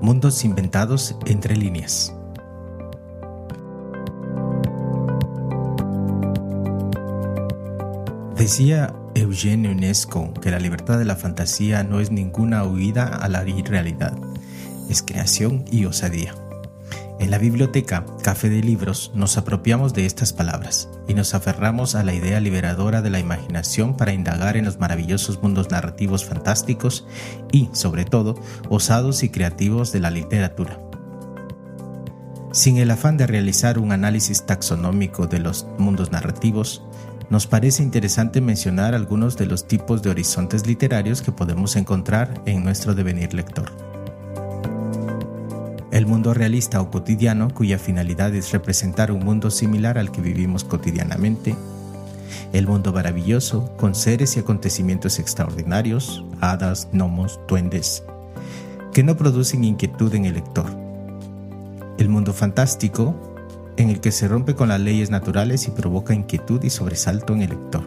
Mundos inventados entre líneas. Decía Eugenio Unesco que la libertad de la fantasía no es ninguna huida a la irrealidad, es creación y osadía. En la biblioteca Café de Libros nos apropiamos de estas palabras y nos aferramos a la idea liberadora de la imaginación para indagar en los maravillosos mundos narrativos fantásticos y, sobre todo, osados y creativos de la literatura. Sin el afán de realizar un análisis taxonómico de los mundos narrativos, nos parece interesante mencionar algunos de los tipos de horizontes literarios que podemos encontrar en nuestro devenir lector el mundo realista o cotidiano cuya finalidad es representar un mundo similar al que vivimos cotidianamente, el mundo maravilloso con seres y acontecimientos extraordinarios, hadas, gnomos, duendes, que no producen inquietud en el lector, el mundo fantástico en el que se rompe con las leyes naturales y provoca inquietud y sobresalto en el lector,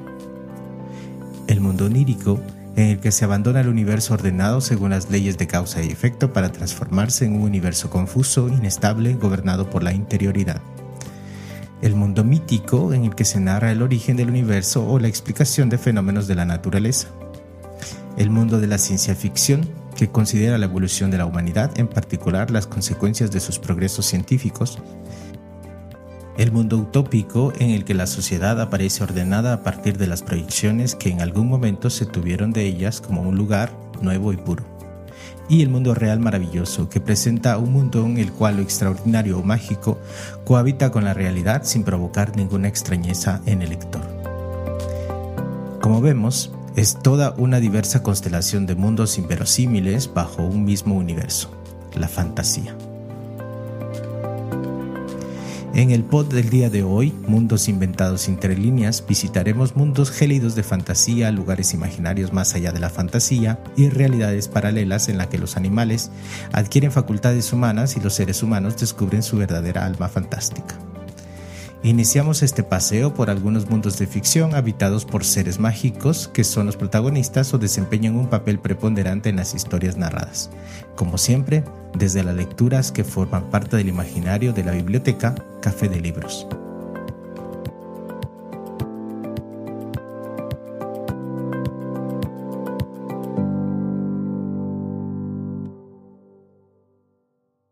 el mundo onírico en el que se abandona el universo ordenado según las leyes de causa y efecto para transformarse en un universo confuso, inestable, gobernado por la interioridad. El mundo mítico en el que se narra el origen del universo o la explicación de fenómenos de la naturaleza. El mundo de la ciencia ficción que considera la evolución de la humanidad, en particular las consecuencias de sus progresos científicos, el mundo utópico en el que la sociedad aparece ordenada a partir de las proyecciones que en algún momento se tuvieron de ellas como un lugar nuevo y puro. Y el mundo real maravilloso, que presenta un mundo en el cual lo extraordinario o mágico cohabita con la realidad sin provocar ninguna extrañeza en el lector. Como vemos, es toda una diversa constelación de mundos inverosímiles bajo un mismo universo, la fantasía. En el pod del día de hoy, Mundos Inventados entre líneas, visitaremos mundos gélidos de fantasía, lugares imaginarios más allá de la fantasía y realidades paralelas en las que los animales adquieren facultades humanas y los seres humanos descubren su verdadera alma fantástica. Iniciamos este paseo por algunos mundos de ficción habitados por seres mágicos que son los protagonistas o desempeñan un papel preponderante en las historias narradas. Como siempre, desde las lecturas que forman parte del imaginario de la biblioteca Café de Libros.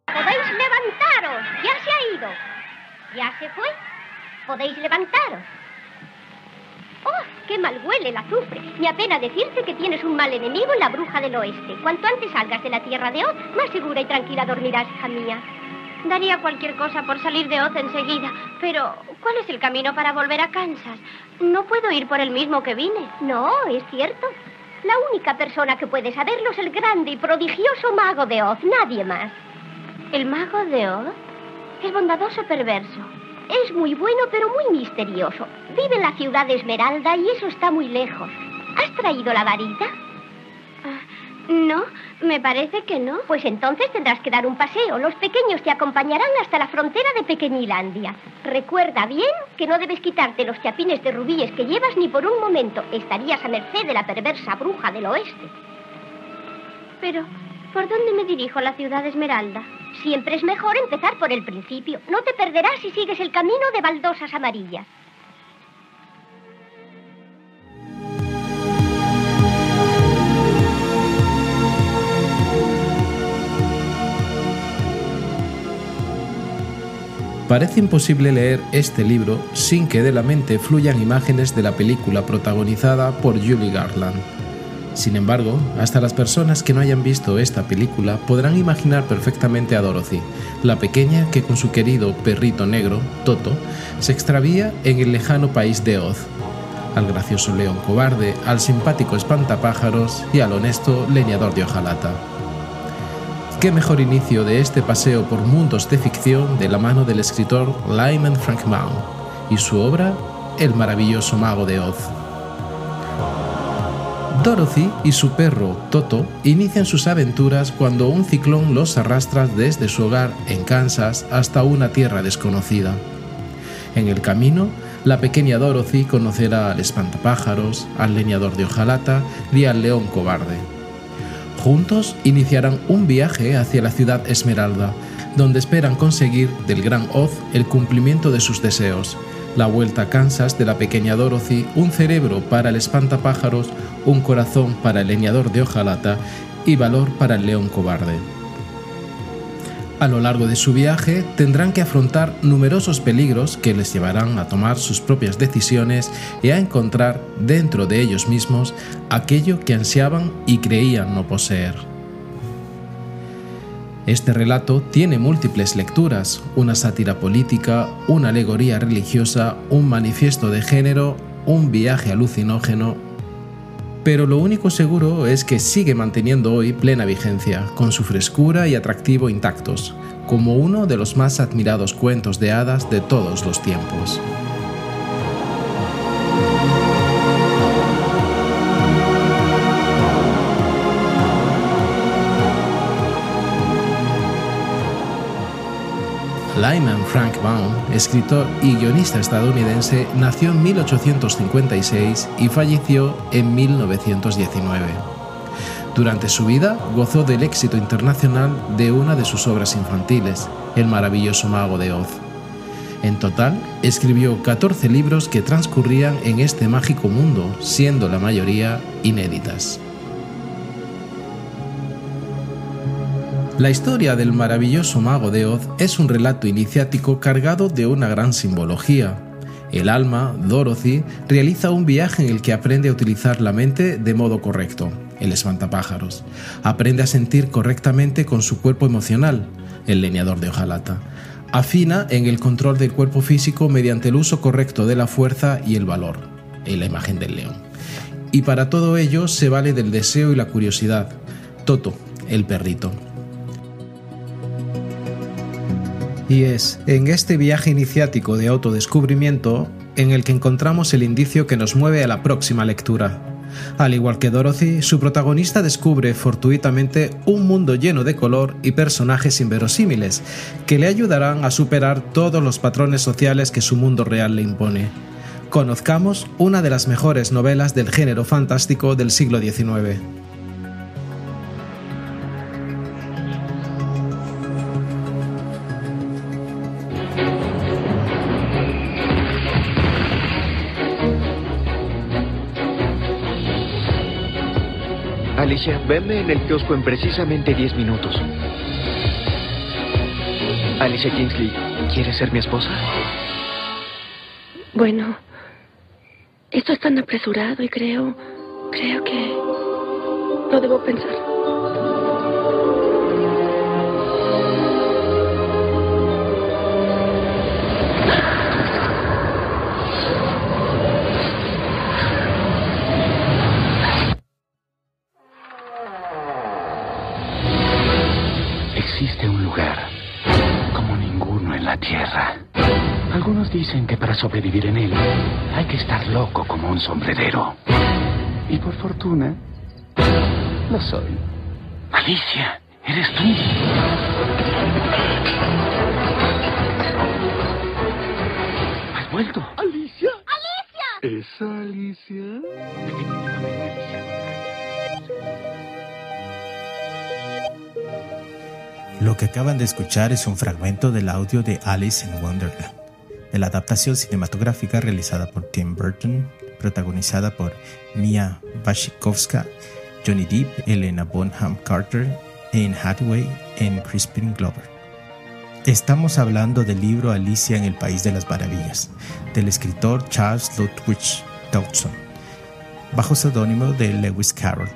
Podéis levantaros, ya se ha ido. Ya se fue. Podéis levantaros. ¡Oh, qué mal huele el azufre! Me apena decirte que tienes un mal enemigo en la bruja del oeste. Cuanto antes salgas de la tierra de Oz, más segura y tranquila dormirás, hija mía. Daría cualquier cosa por salir de Oz enseguida. Pero, ¿cuál es el camino para volver a Kansas? No puedo ir por el mismo que vine. No, es cierto. La única persona que puede saberlo es el grande y prodigioso mago de Oz, nadie más. ¿El mago de Oz? Es bondadoso perverso. Es muy bueno, pero muy misterioso. Vive en la ciudad de Esmeralda y eso está muy lejos. ¿Has traído la varita? Ah, no, me parece que no. Pues entonces tendrás que dar un paseo. Los pequeños te acompañarán hasta la frontera de Pequeñilandia. Recuerda bien que no debes quitarte los chapines de rubíes que llevas ni por un momento. Estarías a merced de la perversa bruja del oeste. Pero, ¿por dónde me dirijo a la ciudad de Esmeralda? Siempre es mejor empezar por el principio. No te perderás si sigues el camino de baldosas amarillas. Parece imposible leer este libro sin que de la mente fluyan imágenes de la película protagonizada por Julie Garland. Sin embargo, hasta las personas que no hayan visto esta película podrán imaginar perfectamente a Dorothy, la pequeña que con su querido perrito negro, Toto, se extravía en el lejano país de Oz, al gracioso león cobarde, al simpático espantapájaros y al honesto leñador de hojalata. ¿Qué mejor inicio de este paseo por mundos de ficción de la mano del escritor Lyman Frank Baum y su obra El maravilloso mago de Oz? Dorothy y su perro, Toto, inician sus aventuras cuando un ciclón los arrastra desde su hogar en Kansas hasta una tierra desconocida. En el camino, la pequeña Dorothy conocerá al espantapájaros, al leñador de hojalata y al león cobarde. Juntos iniciarán un viaje hacia la ciudad Esmeralda, donde esperan conseguir del gran Oz el cumplimiento de sus deseos, la vuelta a Kansas de la pequeña Dorothy, un cerebro para el espantapájaros, un corazón para el leñador de hojalata y valor para el león cobarde. A lo largo de su viaje tendrán que afrontar numerosos peligros que les llevarán a tomar sus propias decisiones y a encontrar dentro de ellos mismos aquello que ansiaban y creían no poseer. Este relato tiene múltiples lecturas, una sátira política, una alegoría religiosa, un manifiesto de género, un viaje alucinógeno, pero lo único seguro es que sigue manteniendo hoy plena vigencia, con su frescura y atractivo intactos, como uno de los más admirados cuentos de hadas de todos los tiempos. Lyman Frank Baum, escritor y guionista estadounidense, nació en 1856 y falleció en 1919. Durante su vida gozó del éxito internacional de una de sus obras infantiles, El maravilloso mago de Oz. En total, escribió 14 libros que transcurrían en este mágico mundo, siendo la mayoría inéditas. La historia del maravilloso mago de Oz es un relato iniciático cargado de una gran simbología. El alma, Dorothy, realiza un viaje en el que aprende a utilizar la mente de modo correcto, el espantapájaros. Aprende a sentir correctamente con su cuerpo emocional, el leñador de hojalata. Afina en el control del cuerpo físico mediante el uso correcto de la fuerza y el valor, en la imagen del león. Y para todo ello se vale del deseo y la curiosidad. Toto, el perrito. Y es en este viaje iniciático de autodescubrimiento en el que encontramos el indicio que nos mueve a la próxima lectura. Al igual que Dorothy, su protagonista descubre fortuitamente un mundo lleno de color y personajes inverosímiles que le ayudarán a superar todos los patrones sociales que su mundo real le impone. Conozcamos una de las mejores novelas del género fantástico del siglo XIX. Alicia, venme en el kiosco en precisamente 10 minutos. Alicia Kingsley, ¿quieres ser mi esposa? Bueno, esto es tan apresurado y creo, creo que lo debo pensar. Algunos dicen que para sobrevivir en él hay que estar loco como un sombrerero. Y por fortuna, lo soy. Alicia, eres tú. ¿Has vuelto? Alicia. ¡Alicia! ¿Es Alicia? Lo que acaban de escuchar es un fragmento del audio de Alice in Wonderland, de la adaptación cinematográfica realizada por Tim Burton, protagonizada por Mia Wasikowska, Johnny Depp, Elena Bonham Carter, Anne Hathaway y Crispin Glover. Estamos hablando del libro Alicia en el País de las Maravillas, del escritor Charles Ludwig Dodson, bajo seudónimo de Lewis Carroll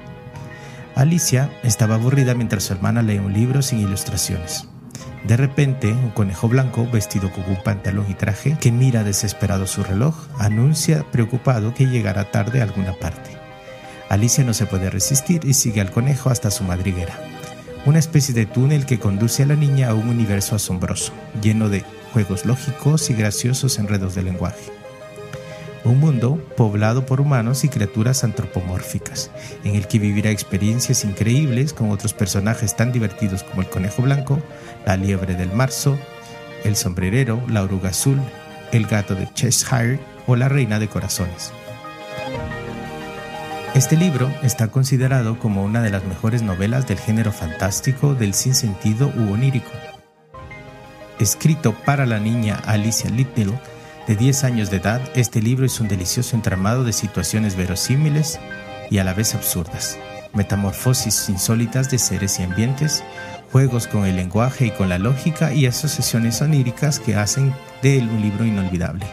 Alicia estaba aburrida mientras su hermana leía un libro sin ilustraciones. De repente, un conejo blanco, vestido con un pantalón y traje, que mira desesperado su reloj, anuncia preocupado que llegará tarde a alguna parte. Alicia no se puede resistir y sigue al conejo hasta su madriguera, una especie de túnel que conduce a la niña a un universo asombroso, lleno de juegos lógicos y graciosos enredos de lenguaje un mundo poblado por humanos y criaturas antropomórficas, en el que vivirá experiencias increíbles con otros personajes tan divertidos como el conejo blanco, la liebre del marzo, el sombrerero, la oruga azul, el gato de Cheshire o la reina de corazones. Este libro está considerado como una de las mejores novelas del género fantástico del sinsentido u onírico. Escrito para la niña Alicia Little, de 10 años de edad, este libro es un delicioso entramado de situaciones verosímiles y a la vez absurdas, metamorfosis insólitas de seres y ambientes, juegos con el lenguaje y con la lógica y asociaciones oníricas que hacen de él un libro inolvidable.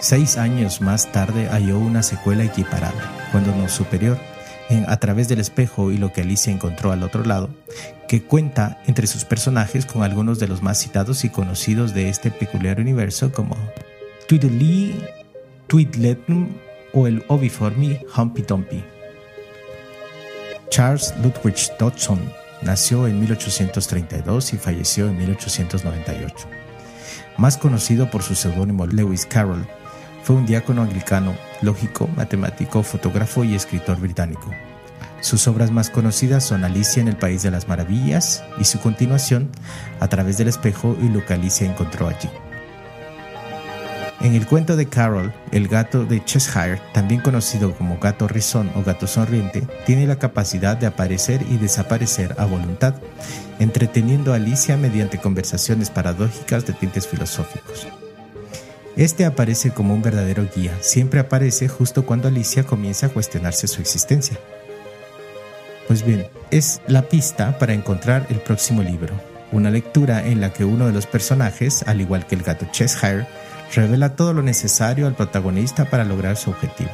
Seis años más tarde halló una secuela equiparable, cuando no superior, A través del espejo y lo que Alicia encontró al otro lado, que cuenta entre sus personajes con algunos de los más citados y conocidos de este peculiar universo como Tweedledee, Tweedledum o el oviforme Humpy Dumpy. Charles Ludwig Dodson nació en 1832 y falleció en 1898. Más conocido por su seudónimo Lewis Carroll, fue un diácono anglicano, lógico, matemático, fotógrafo y escritor británico. Sus obras más conocidas son Alicia en el País de las Maravillas y su continuación, A través del espejo y lo que Alicia encontró allí. En el cuento de Carol, el gato de Cheshire, también conocido como gato rizón o gato sonriente, tiene la capacidad de aparecer y desaparecer a voluntad, entreteniendo a Alicia mediante conversaciones paradójicas de tintes filosóficos. Este aparece como un verdadero guía, siempre aparece justo cuando Alicia comienza a cuestionarse su existencia. Pues bien, es la pista para encontrar el próximo libro, una lectura en la que uno de los personajes, al igual que el gato Cheshire, revela todo lo necesario al protagonista para lograr su objetivo,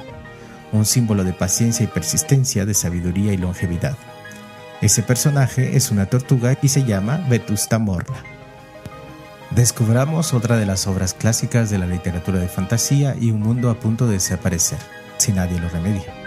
un símbolo de paciencia y persistencia, de sabiduría y longevidad. Ese personaje es una tortuga y se llama Vetusta Morla. Descubramos otra de las obras clásicas de la literatura de fantasía y un mundo a punto de desaparecer, si nadie lo remedia.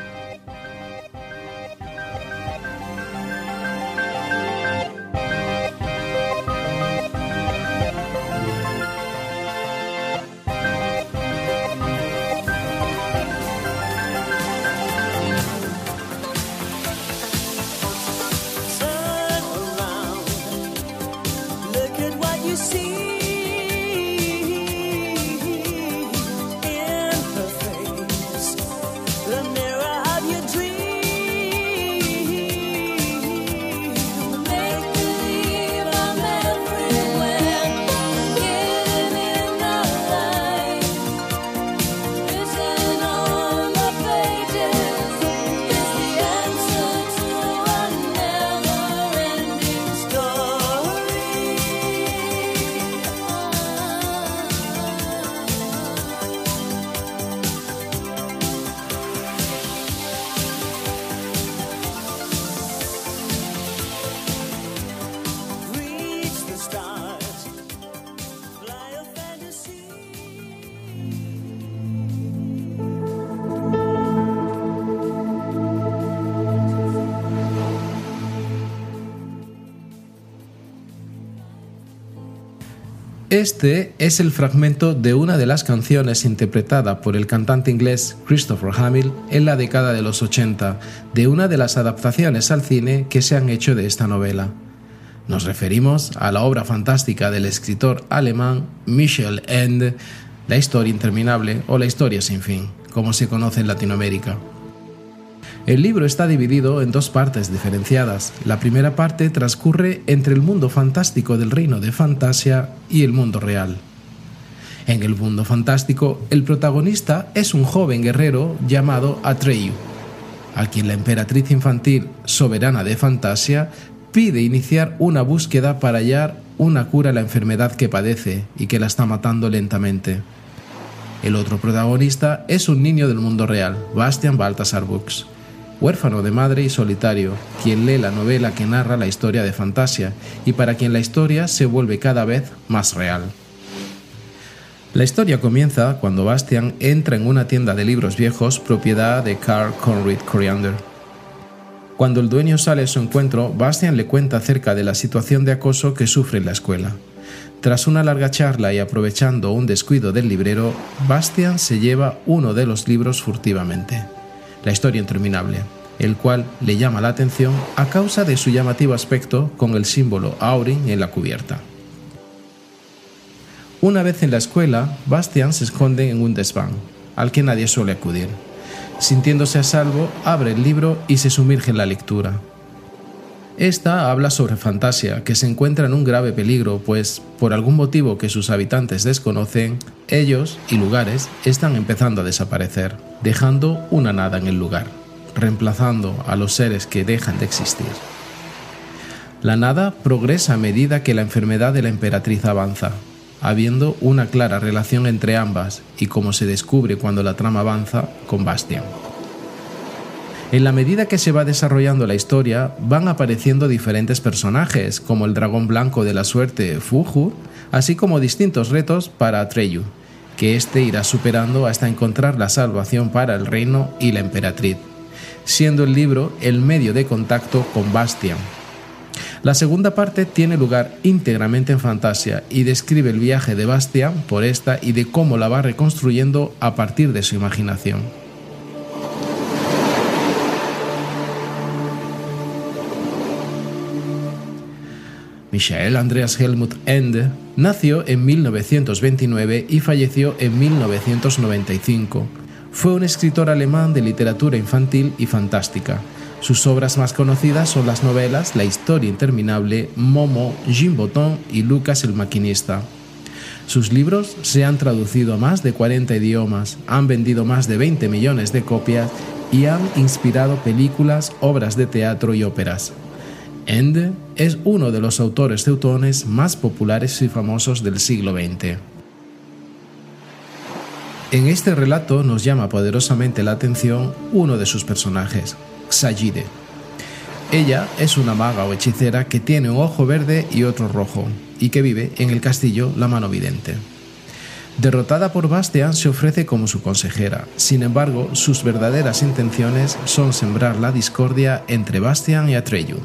Este es el fragmento de una de las canciones interpretada por el cantante inglés Christopher Hamill en la década de los 80 de una de las adaptaciones al cine que se han hecho de esta novela. Nos referimos a la obra fantástica del escritor alemán Michel Ende, La historia interminable o La historia sin fin, como se conoce en Latinoamérica. El libro está dividido en dos partes diferenciadas. La primera parte transcurre entre el mundo fantástico del reino de Fantasia y el mundo real. En el mundo fantástico, el protagonista es un joven guerrero llamado Atreyu, al quien la emperatriz infantil, soberana de Fantasia, pide iniciar una búsqueda para hallar una cura a la enfermedad que padece y que la está matando lentamente. El otro protagonista es un niño del mundo real, Bastian Baltasar Bux, huérfano de madre y solitario, quien lee la novela que narra la historia de Fantasia y para quien la historia se vuelve cada vez más real. La historia comienza cuando Bastian entra en una tienda de libros viejos propiedad de Carl Conrad Coriander. Cuando el dueño sale a su encuentro, Bastian le cuenta acerca de la situación de acoso que sufre en la escuela. Tras una larga charla y aprovechando un descuido del librero, Bastian se lleva uno de los libros furtivamente. La historia interminable, el cual le llama la atención a causa de su llamativo aspecto con el símbolo Aurin en la cubierta. Una vez en la escuela, Bastian se esconde en un desván, al que nadie suele acudir. Sintiéndose a salvo, abre el libro y se sumerge en la lectura. Esta habla sobre Fantasia, que se encuentra en un grave peligro, pues, por algún motivo que sus habitantes desconocen, ellos y lugares están empezando a desaparecer, dejando una nada en el lugar, reemplazando a los seres que dejan de existir. La nada progresa a medida que la enfermedad de la emperatriz avanza, habiendo una clara relación entre ambas y como se descubre cuando la trama avanza con Bastian. En la medida que se va desarrollando la historia, van apareciendo diferentes personajes, como el dragón blanco de la suerte Fuju, así como distintos retos para Atreyu, que éste irá superando hasta encontrar la salvación para el reino y la emperatriz, siendo el libro el medio de contacto con Bastian, la segunda parte tiene lugar íntegramente en fantasía y describe el viaje de Bastian por esta y de cómo la va reconstruyendo a partir de su imaginación. Michael Andreas Helmut Ende nació en 1929 y falleció en 1995. Fue un escritor alemán de literatura infantil y fantástica sus obras más conocidas son las novelas La historia interminable, Momo, Jim Botón y Lucas el maquinista. Sus libros se han traducido a más de 40 idiomas, han vendido más de 20 millones de copias y han inspirado películas, obras de teatro y óperas. Ende es uno de los autores teutones más populares y famosos del siglo XX. En este relato nos llama poderosamente la atención uno de sus personajes, Xayide. Ella es una maga o hechicera que tiene un ojo verde y otro rojo, y que vive en el castillo La Mano Vidente. Derrotada por Bastian, se ofrece como su consejera. Sin embargo, sus verdaderas intenciones son sembrar la discordia entre Bastian y Atreyu.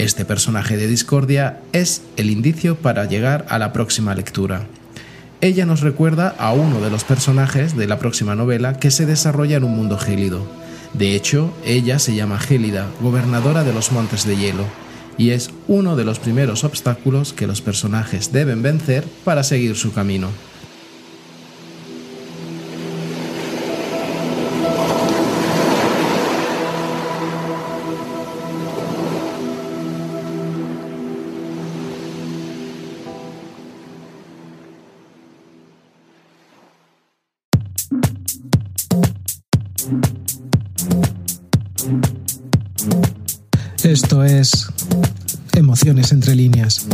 Este personaje de discordia es el indicio para llegar a la próxima lectura. Ella nos recuerda a uno de los personajes de la próxima novela que se desarrolla en un mundo gélido, de hecho, ella se llama Gélida, gobernadora de los Montes de Hielo, y es uno de los primeros obstáculos que los personajes deben vencer para seguir su camino. Es Emociones entre líneas,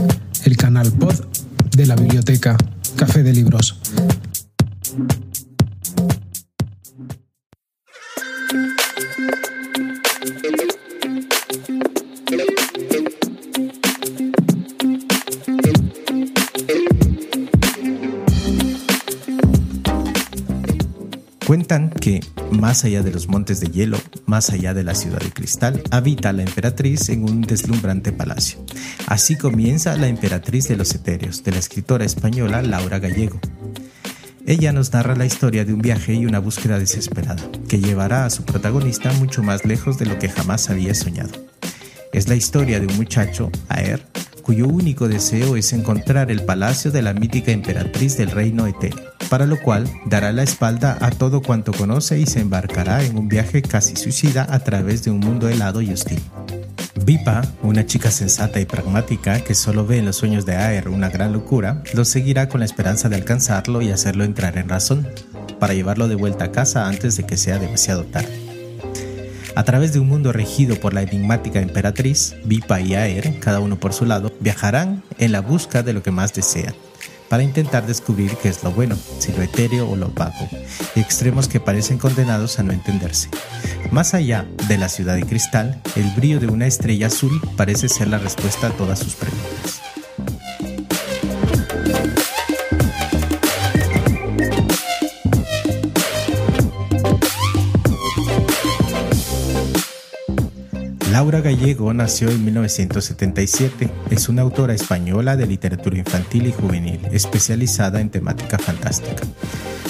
el canal pod de la biblioteca Café de Libros. Más allá de los montes de hielo, más allá de la ciudad de cristal, habita la emperatriz en un deslumbrante palacio. Así comienza La emperatriz de los etéreos, de la escritora española Laura Gallego. Ella nos narra la historia de un viaje y una búsqueda desesperada, que llevará a su protagonista mucho más lejos de lo que jamás había soñado. Es la historia de un muchacho, Aer, cuyo único deseo es encontrar el palacio de la mítica emperatriz del reino etéreo, para lo cual dará la espalda a todo cuanto conoce y se embarcará en un viaje casi suicida a través de un mundo helado y hostil. Vipa, una chica sensata y pragmática que solo ve en los sueños de Aer una gran locura, lo seguirá con la esperanza de alcanzarlo y hacerlo entrar en razón, para llevarlo de vuelta a casa antes de que sea demasiado tarde. A través de un mundo regido por la enigmática emperatriz, Vipa y Aer, cada uno por su lado, viajarán en la busca de lo que más desean, para intentar descubrir qué es lo bueno, si lo etéreo o lo vago, extremos que parecen condenados a no entenderse. Más allá de la ciudad de cristal, el brillo de una estrella azul parece ser la respuesta a todas sus preguntas. Laura Gallego nació en 1977. Es una autora española de literatura infantil y juvenil, especializada en temática fantástica.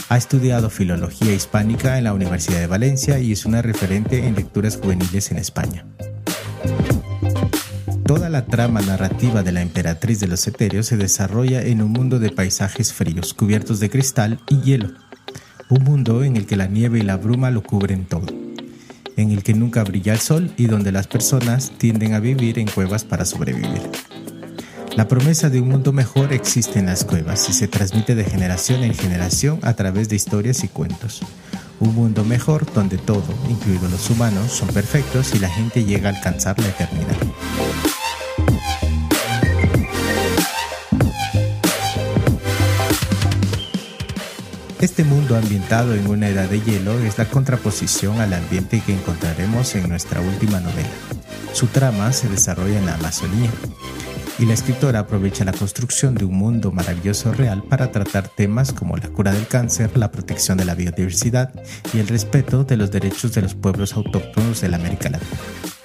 Ha estudiado filología hispánica en la Universidad de Valencia y es una referente en lecturas juveniles en España. Toda la trama narrativa de la emperatriz de los etéreos se desarrolla en un mundo de paisajes fríos, cubiertos de cristal y hielo. Un mundo en el que la nieve y la bruma lo cubren todo en el que nunca brilla el sol y donde las personas tienden a vivir en cuevas para sobrevivir. La promesa de un mundo mejor existe en las cuevas y se transmite de generación en generación a través de historias y cuentos. Un mundo mejor donde todo, incluidos los humanos, son perfectos y la gente llega a alcanzar la eternidad. Este mundo ambientado en una edad de hielo es la contraposición al ambiente que encontraremos en nuestra última novela. Su trama se desarrolla en la Amazonía y la escritora aprovecha la construcción de un mundo maravilloso real para tratar temas como la cura del cáncer, la protección de la biodiversidad y el respeto de los derechos de los pueblos autóctonos de la América Latina.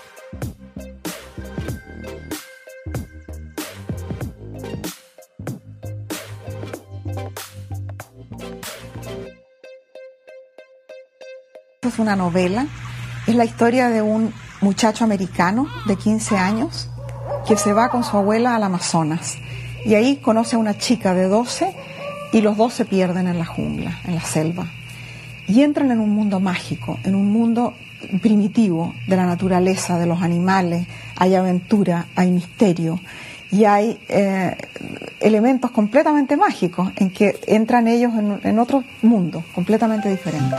Es una novela. Es la historia de un muchacho americano de 15 años que se va con su abuela al Amazonas. Y ahí conoce a una chica de 12 y los dos se pierden en la jungla, en la selva. Y entran en un mundo mágico, en un mundo primitivo de la naturaleza, de los animales. Hay aventura, hay misterio y hay eh, elementos completamente mágicos en que entran ellos en, en otro mundo completamente diferente.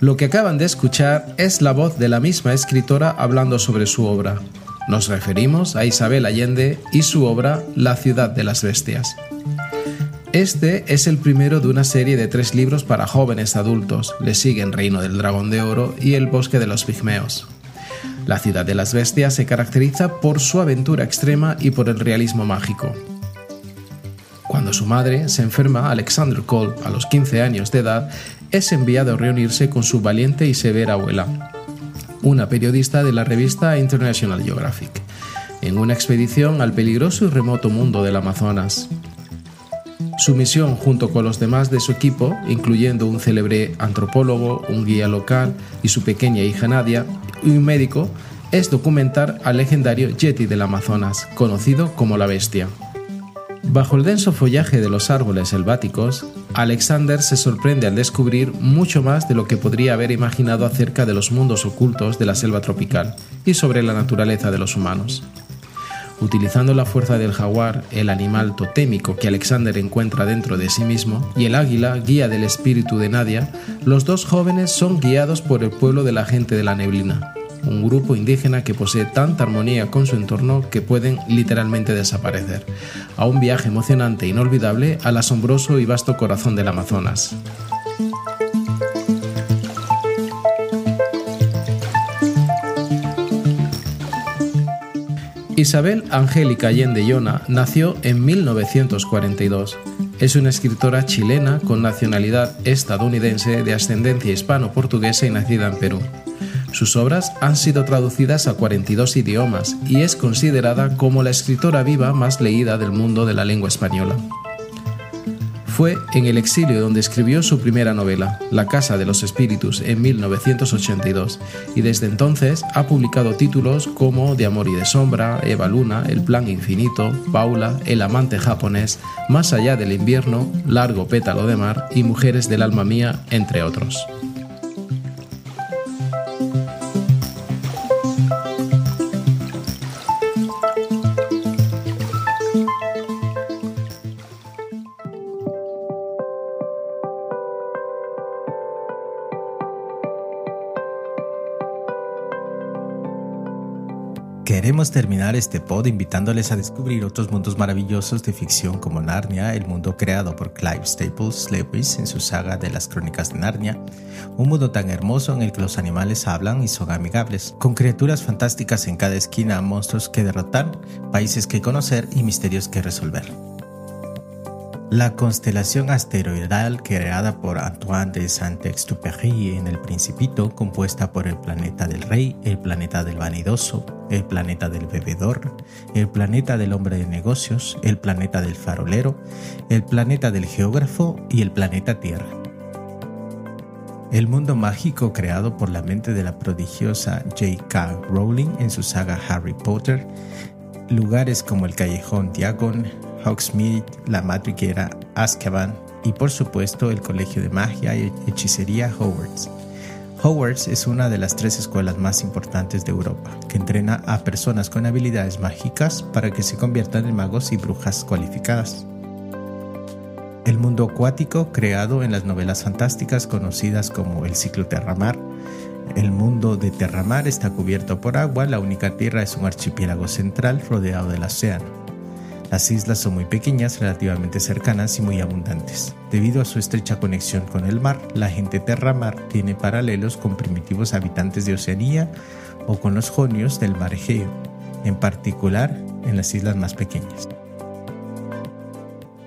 Lo que acaban de escuchar es la voz de la misma escritora hablando sobre su obra. Nos referimos a Isabel Allende y su obra La ciudad de las bestias. Este es el primero de una serie de tres libros para jóvenes adultos. Le siguen Reino del Dragón de Oro y El Bosque de los Pigmeos. La ciudad de las bestias se caracteriza por su aventura extrema y por el realismo mágico. Cuando su madre se enferma, Alexander Cole, a los 15 años de edad, es enviado a reunirse con su valiente y severa abuela, una periodista de la revista International Geographic, en una expedición al peligroso y remoto mundo del Amazonas. Su misión, junto con los demás de su equipo, incluyendo un célebre antropólogo, un guía local y su pequeña hija Nadia, y un médico, es documentar al legendario Yeti del Amazonas, conocido como la Bestia. Bajo el denso follaje de los árboles selváticos, Alexander se sorprende al descubrir mucho más de lo que podría haber imaginado acerca de los mundos ocultos de la selva tropical y sobre la naturaleza de los humanos. Utilizando la fuerza del jaguar, el animal totémico que Alexander encuentra dentro de sí mismo, y el águila, guía del espíritu de Nadia, los dos jóvenes son guiados por el pueblo de la gente de la neblina, un grupo indígena que posee tanta armonía con su entorno que pueden literalmente desaparecer, a un viaje emocionante e inolvidable al asombroso y vasto corazón del Amazonas. Isabel Angélica Allende Yona nació en 1942. Es una escritora chilena con nacionalidad estadounidense de ascendencia hispano-portuguesa y nacida en Perú. Sus obras han sido traducidas a 42 idiomas y es considerada como la escritora viva más leída del mundo de la lengua española. Fue en el exilio donde escribió su primera novela, La Casa de los Espíritus, en 1982, y desde entonces ha publicado títulos como De Amor y de Sombra, Eva Luna, El Plan Infinito, Paula, El Amante Japonés, Más allá del invierno, Largo Pétalo de Mar y Mujeres del Alma Mía, entre otros. Terminar este pod invitándoles a descubrir otros mundos maravillosos de ficción como Narnia, el mundo creado por Clive Staples Lewis en su saga de las Crónicas de Narnia, un mundo tan hermoso en el que los animales hablan y son amigables, con criaturas fantásticas en cada esquina, monstruos que derrotar, países que conocer y misterios que resolver. La constelación asteroidal creada por Antoine de Saint-Exupéry en El Principito, compuesta por el planeta del rey, el planeta del vanidoso, el planeta del bebedor, el planeta del hombre de negocios, el planeta del farolero, el planeta del geógrafo y el planeta Tierra. El mundo mágico creado por la mente de la prodigiosa J.K. Rowling en su saga Harry Potter, lugares como el callejón Diagon, Hogsmeade, la madriguera Azkaban y por supuesto el Colegio de Magia y Hechicería Hogwarts. Hogwarts es una de las tres escuelas más importantes de Europa, que entrena a personas con habilidades mágicas para que se conviertan en magos y brujas cualificadas. El mundo acuático creado en las novelas fantásticas conocidas como el ciclo Terramar. El mundo de Terramar está cubierto por agua, la única tierra es un archipiélago central rodeado del océano. Las islas son muy pequeñas, relativamente cercanas y muy abundantes. Debido a su estrecha conexión con el mar, la gente terramar tiene paralelos con primitivos habitantes de Oceanía o con los jonios del mar Egeo, en particular en las islas más pequeñas.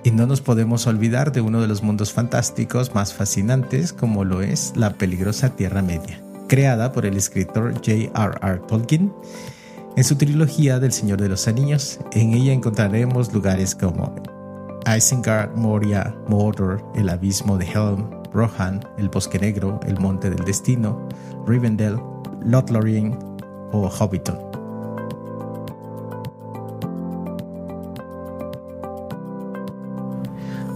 Y no nos podemos olvidar de uno de los mundos fantásticos más fascinantes como lo es la peligrosa Tierra Media, creada por el escritor J.R.R. Tolkien en su trilogía del Señor de los Anillos, en ella encontraremos lugares como Isengard, Moria, Mordor, el Abismo de Helm, Rohan, el Bosque Negro, el Monte del Destino, Rivendell, Lothlórien o Hobbiton.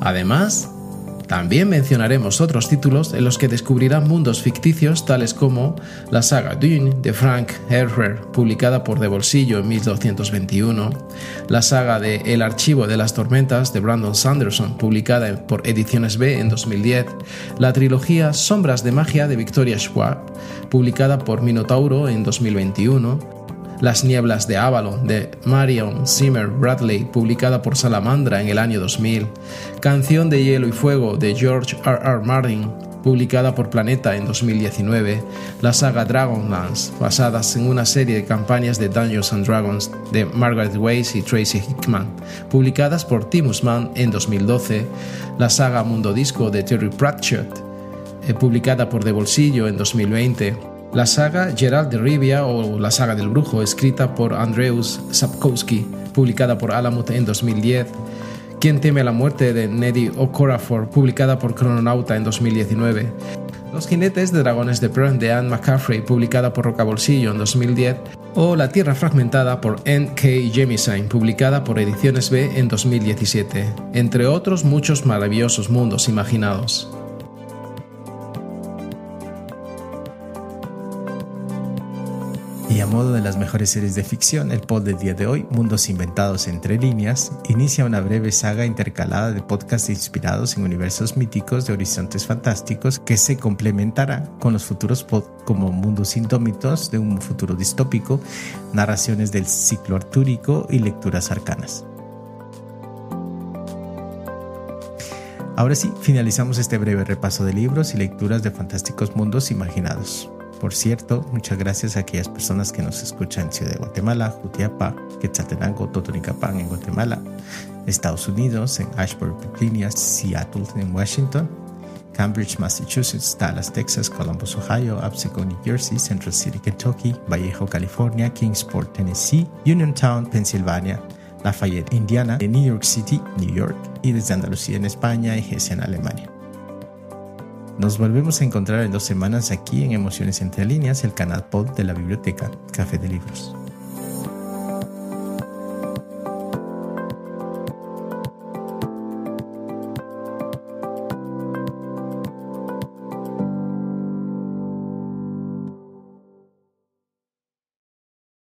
Además, también mencionaremos otros títulos en los que descubrirán mundos ficticios tales como la saga Dune de Frank Herrer, publicada por De Bolsillo en 1221, la saga de El Archivo de las Tormentas de Brandon Sanderson, publicada por Ediciones B en 2010, la trilogía Sombras de Magia de Victoria Schwab, publicada por Minotauro en 2021, las nieblas de Avalon de Marion Zimmer Bradley, publicada por Salamandra en el año 2000, Canción de Hielo y Fuego de George R. R. Martin, publicada por Planeta en 2019, la saga Dragonlance, basadas en una serie de campañas de Dungeons and Dragons de Margaret Weiss y Tracy Hickman, publicadas por Timus Mann en 2012, la saga Mundo Disco de Terry Pratchett, eh, publicada por De Bolsillo en 2020, la saga Gerald de Rivia o la saga del brujo, escrita por Andreus Sapkowski, publicada por Alamut en 2010. Quien teme la muerte de Neddy Okorafor, publicada por Crononauta en 2019. Los jinetes de dragones de Pern de Anne McCaffrey, publicada por Rocabolsillo en 2010. O La Tierra Fragmentada por N.K. Jemisin, publicada por Ediciones B en 2017. Entre otros muchos maravillosos mundos imaginados. Modo de las mejores series de ficción, el pod del día de hoy, Mundos Inventados entre líneas, inicia una breve saga intercalada de podcasts inspirados en universos míticos de horizontes fantásticos que se complementará con los futuros pod como Mundos Indómitos de un futuro distópico, narraciones del ciclo artúrico y lecturas arcanas. Ahora sí, finalizamos este breve repaso de libros y lecturas de fantásticos mundos imaginados. Por cierto, muchas gracias a aquellas personas que nos escuchan en Ciudad de Guatemala, Jutiapa, Quetzaltenango, Totonicapán en Guatemala, Estados Unidos, en Ashburn, Virginia, Seattle en Washington, Cambridge, Massachusetts, Dallas, Texas, Columbus, Ohio, Absecon, New Jersey, Central City, Kentucky, Vallejo, California, Kingsport, Tennessee, Uniontown, Pensilvania, Lafayette, Indiana, New York City, New York y desde Andalucía en España y Hesse en Alemania. Nos volvemos a encontrar en dos semanas aquí en Emociones Entre Líneas, el canal pod de la biblioteca Café de Libros.